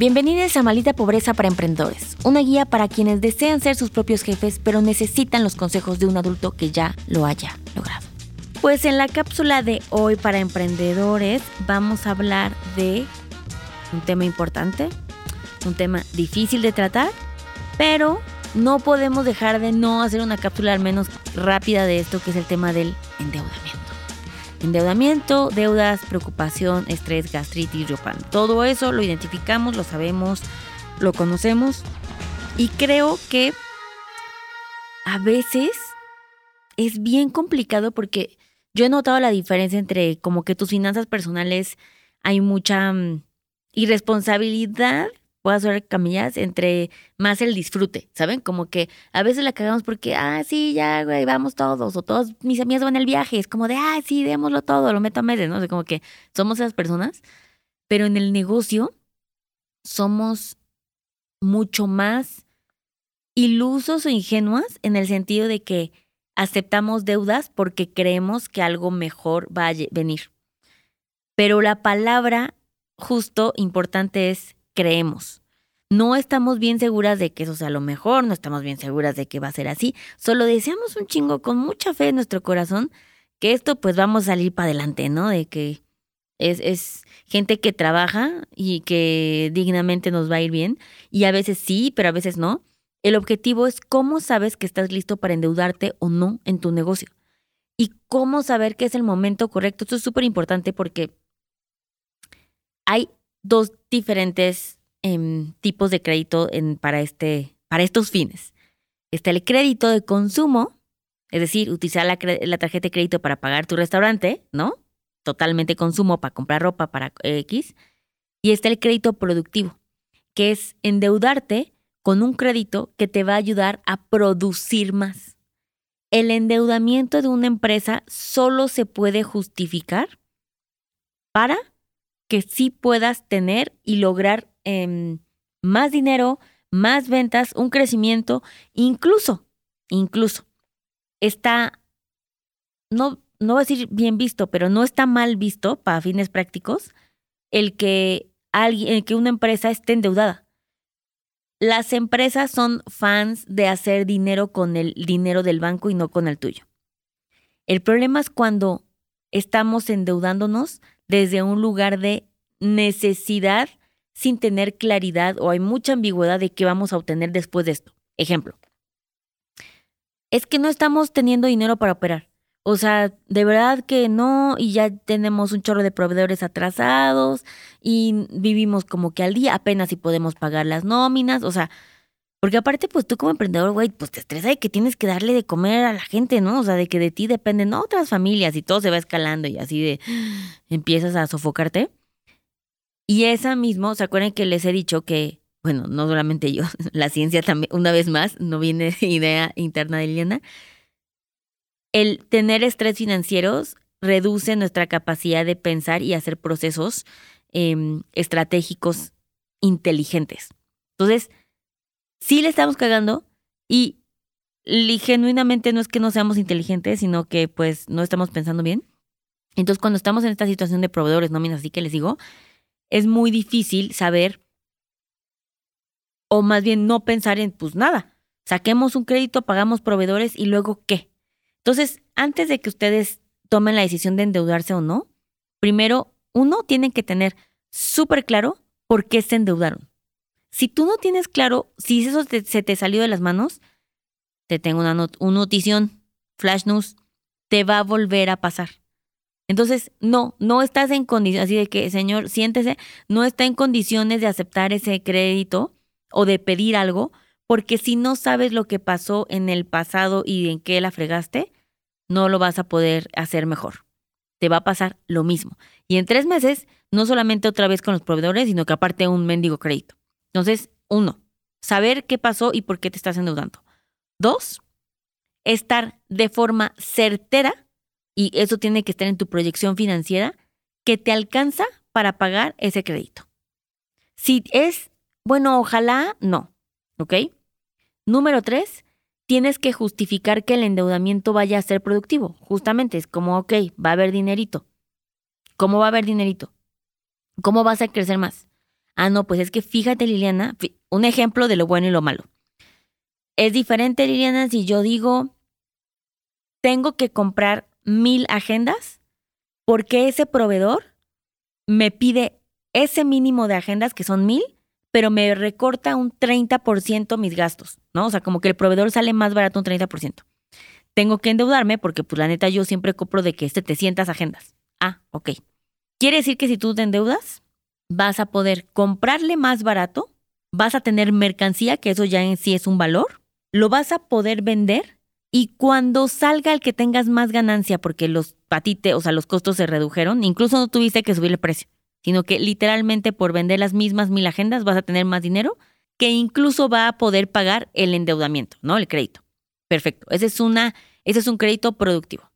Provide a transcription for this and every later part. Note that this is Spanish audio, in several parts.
Bienvenidos a Malita Pobreza para Emprendedores, una guía para quienes desean ser sus propios jefes pero necesitan los consejos de un adulto que ya lo haya logrado. Pues en la cápsula de hoy para emprendedores vamos a hablar de un tema importante, un tema difícil de tratar, pero no podemos dejar de no hacer una cápsula al menos rápida de esto que es el tema del endeudamiento. Endeudamiento, deudas, preocupación, estrés, gastritis, riopan. Todo eso lo identificamos, lo sabemos, lo conocemos. Y creo que a veces es bien complicado porque yo he notado la diferencia entre como que tus finanzas personales hay mucha mm, irresponsabilidad voy a hacer camillas, entre más el disfrute, ¿saben? Como que a veces la cagamos porque, ah, sí, ya, güey, vamos todos, o todos mis amigos van al viaje, es como de, ah, sí, démoslo todo, lo meto a meses, ¿no? O sea, como que somos esas personas, pero en el negocio somos mucho más ilusos o ingenuas en el sentido de que aceptamos deudas porque creemos que algo mejor va a venir. Pero la palabra justo importante es creemos. No estamos bien seguras de que eso sea lo mejor, no estamos bien seguras de que va a ser así. Solo deseamos un chingo con mucha fe en nuestro corazón que esto pues vamos a salir para adelante, ¿no? De que es, es gente que trabaja y que dignamente nos va a ir bien. Y a veces sí, pero a veces no. El objetivo es cómo sabes que estás listo para endeudarte o no en tu negocio. Y cómo saber que es el momento correcto. Esto es súper importante porque hay dos diferentes em, tipos de crédito para, este, para estos fines. Está el crédito de consumo, es decir, utilizar la, la, tarjeta de crédito para pagar tu restaurante, ¿no? Totalmente consumo para comprar ropa para X. Y está el crédito productivo, que es endeudarte con un crédito que te va a ayudar a producir más. El endeudamiento de una empresa solo se puede justificar para que sí puedas tener y lograr em, más dinero, más ventas, un crecimiento, incluso, incluso, está, no, no voy a decir bien visto, pero no está mal visto para fines prácticos el que alguien, el que una empresa esté endeudada. Las empresas son fans de hacer dinero con el dinero del banco y no con el tuyo. El problema es cuando estamos endeudándonos desde un lugar de necesidad sin tener claridad o hay mucha ambigüedad de qué vamos a obtener después de esto. Ejemplo, es que no estamos teniendo dinero para operar. O sea, de verdad que no, y ya tenemos un chorro de proveedores atrasados y vivimos como que al día apenas si podemos pagar las nóminas, o sea, porque aparte, pues tú como emprendedor, güey, pues te estresa de que tienes que darle de comer a la gente, ¿no? O sea, de que de ti dependen otras familias y todo se va escalando y así de empiezas a sofocarte. Y esa mismo, ¿se acuerdan que les he dicho que, bueno, no solamente yo, la ciencia también, una vez más, no viene de idea interna de Liliana, el tener estrés financieros reduce nuestra capacidad de pensar y hacer procesos em, estratégicos inteligentes. Entonces, sí le estamos cagando y genuinamente no es que no seamos inteligentes, sino que pues no estamos pensando bien. Entonces, cuando estamos en esta situación de proveedores, nóminas, así que les digo, es muy difícil saber, o más bien no pensar en, pues nada, saquemos un crédito, pagamos proveedores y luego qué. Entonces, antes de que ustedes tomen la decisión de endeudarse o no, primero, uno, tiene que tener súper claro por qué se endeudaron. Si tú no tienes claro si eso se te salió de las manos, te tengo una, notición, flash news, te va a volver a pasar. Entonces, no, no estás en condiciones, así de que, señor, siéntese, no está en condiciones de aceptar ese crédito o de pedir algo, porque si no sabes lo que pasó en el pasado y en qué la fregaste, no lo vas a poder hacer mejor. Te va a pasar lo mismo. Y en tres meses, no solamente otra vez con los proveedores, sino que aparte un mendigo crédito. Entonces, uno, saber qué pasó y por qué te estás endeudando. Dos, estar de forma certera y eso tiene que estar en tu proyección financiera, que te alcanza para pagar ese crédito. Si es, bueno, ojalá, no, ¿ok? Número tres, tienes que justificar que el endeudamiento vaya a ser productivo. Justamente es como, ok, va a haber dinerito. ¿Cómo va a haber dinerito? ¿Cómo vas a crecer más? Ah, no, pues es que fíjate, Liliana, un ejemplo de lo bueno y lo malo. Es diferente, Liliana, si yo digo, tengo que comprar mil agendas porque ese proveedor me pide ese mínimo de agendas, que son mil, pero me recorta un 30% mis gastos, ¿no? O sea, como que el proveedor sale más barato un 30%. Tengo que endeudarme porque, pues, la neta, yo siempre compro de que 700 agendas. Ah, ok. Quiere decir que si tú te endeudas, vas a poder comprarle más barato, vas a tener mercancía, que eso ya en sí es un valor, lo vas a poder vender y cuando salga el que tengas más ganancia porque los patites, o sea, los costos se redujeron, incluso no tuviste que subir el precio, sino que literalmente por vender las mismas mil agendas vas a tener más dinero que incluso va a poder pagar el endeudamiento, ¿no? El crédito. Perfecto. Ese es, una, ese es un crédito productivo.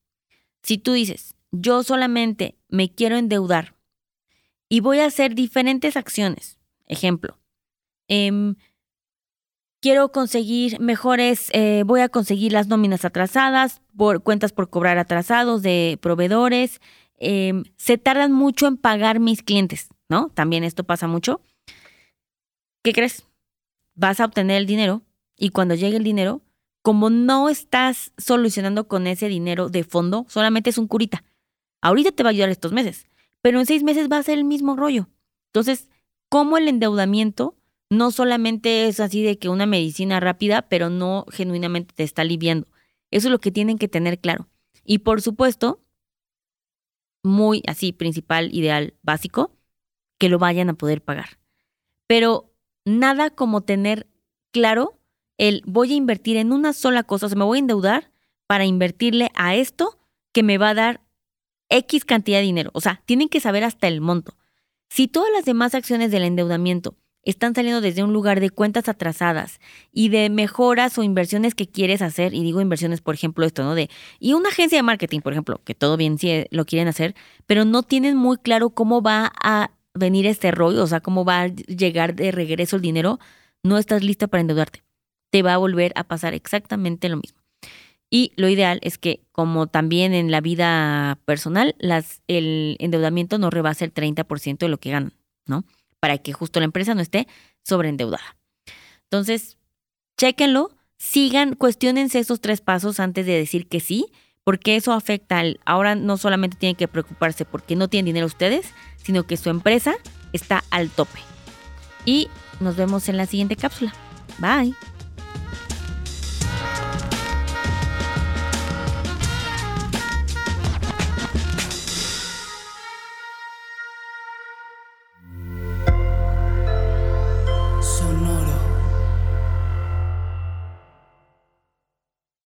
Si tú dices, yo solamente me quiero endeudar y voy a hacer diferentes acciones, ejemplo, eh, quiero conseguir mejores, eh, voy a conseguir las nóminas atrasadas, por cuentas por cobrar atrasados de proveedores. Em, se tardan mucho en pagar mis clientes, ¿no? También esto pasa mucho. ¿Qué crees? Vas a obtener el dinero y cuando llegue el dinero, como no estás solucionando con ese dinero de fondo, solamente es un curita. Ahorita te va a ayudar estos meses, pero en seis meses va a ser el mismo rollo. Entonces, ¿cómo el endeudamiento no solamente es así de que una medicina rápida, pero no genuinamente te está aliviando. Eso es lo que tienen que tener claro. Y por supuesto, muy así, principal, ideal, básico, que lo vayan a poder pagar. Pero nada como tener claro el voy a invertir en una sola cosa, o sea, me voy a endeudar para invertirle a esto que me va a dar X cantidad de dinero. O sea, tienen que saber hasta el monto. Si todas las demás acciones del endeudamiento están saliendo desde un lugar de cuentas atrasadas y de mejoras o inversiones que quieres hacer, y digo inversiones, por ejemplo, esto, ¿no? De, y una agencia de marketing, por ejemplo, que todo bien si lo quieren hacer, pero no tienen muy claro cómo va a venir este rollo, o sea, cómo va a llegar de regreso el dinero, no estás lista para endeudarte. Te va a volver a pasar exactamente lo mismo. Y lo ideal es que, como también en la vida personal, el endeudamiento no rebase el 30% de lo que ganan, ¿no? para que justo la empresa no esté sobreendeudada. Entonces, chéquenlo, sigan, cuestionense esos tres pasos antes de decir que sí, porque eso afecta al, ahora no solamente tienen que preocuparse porque no tienen dinero ustedes, sino que su empresa está al tope. Y nos vemos en la siguiente cápsula. Bye.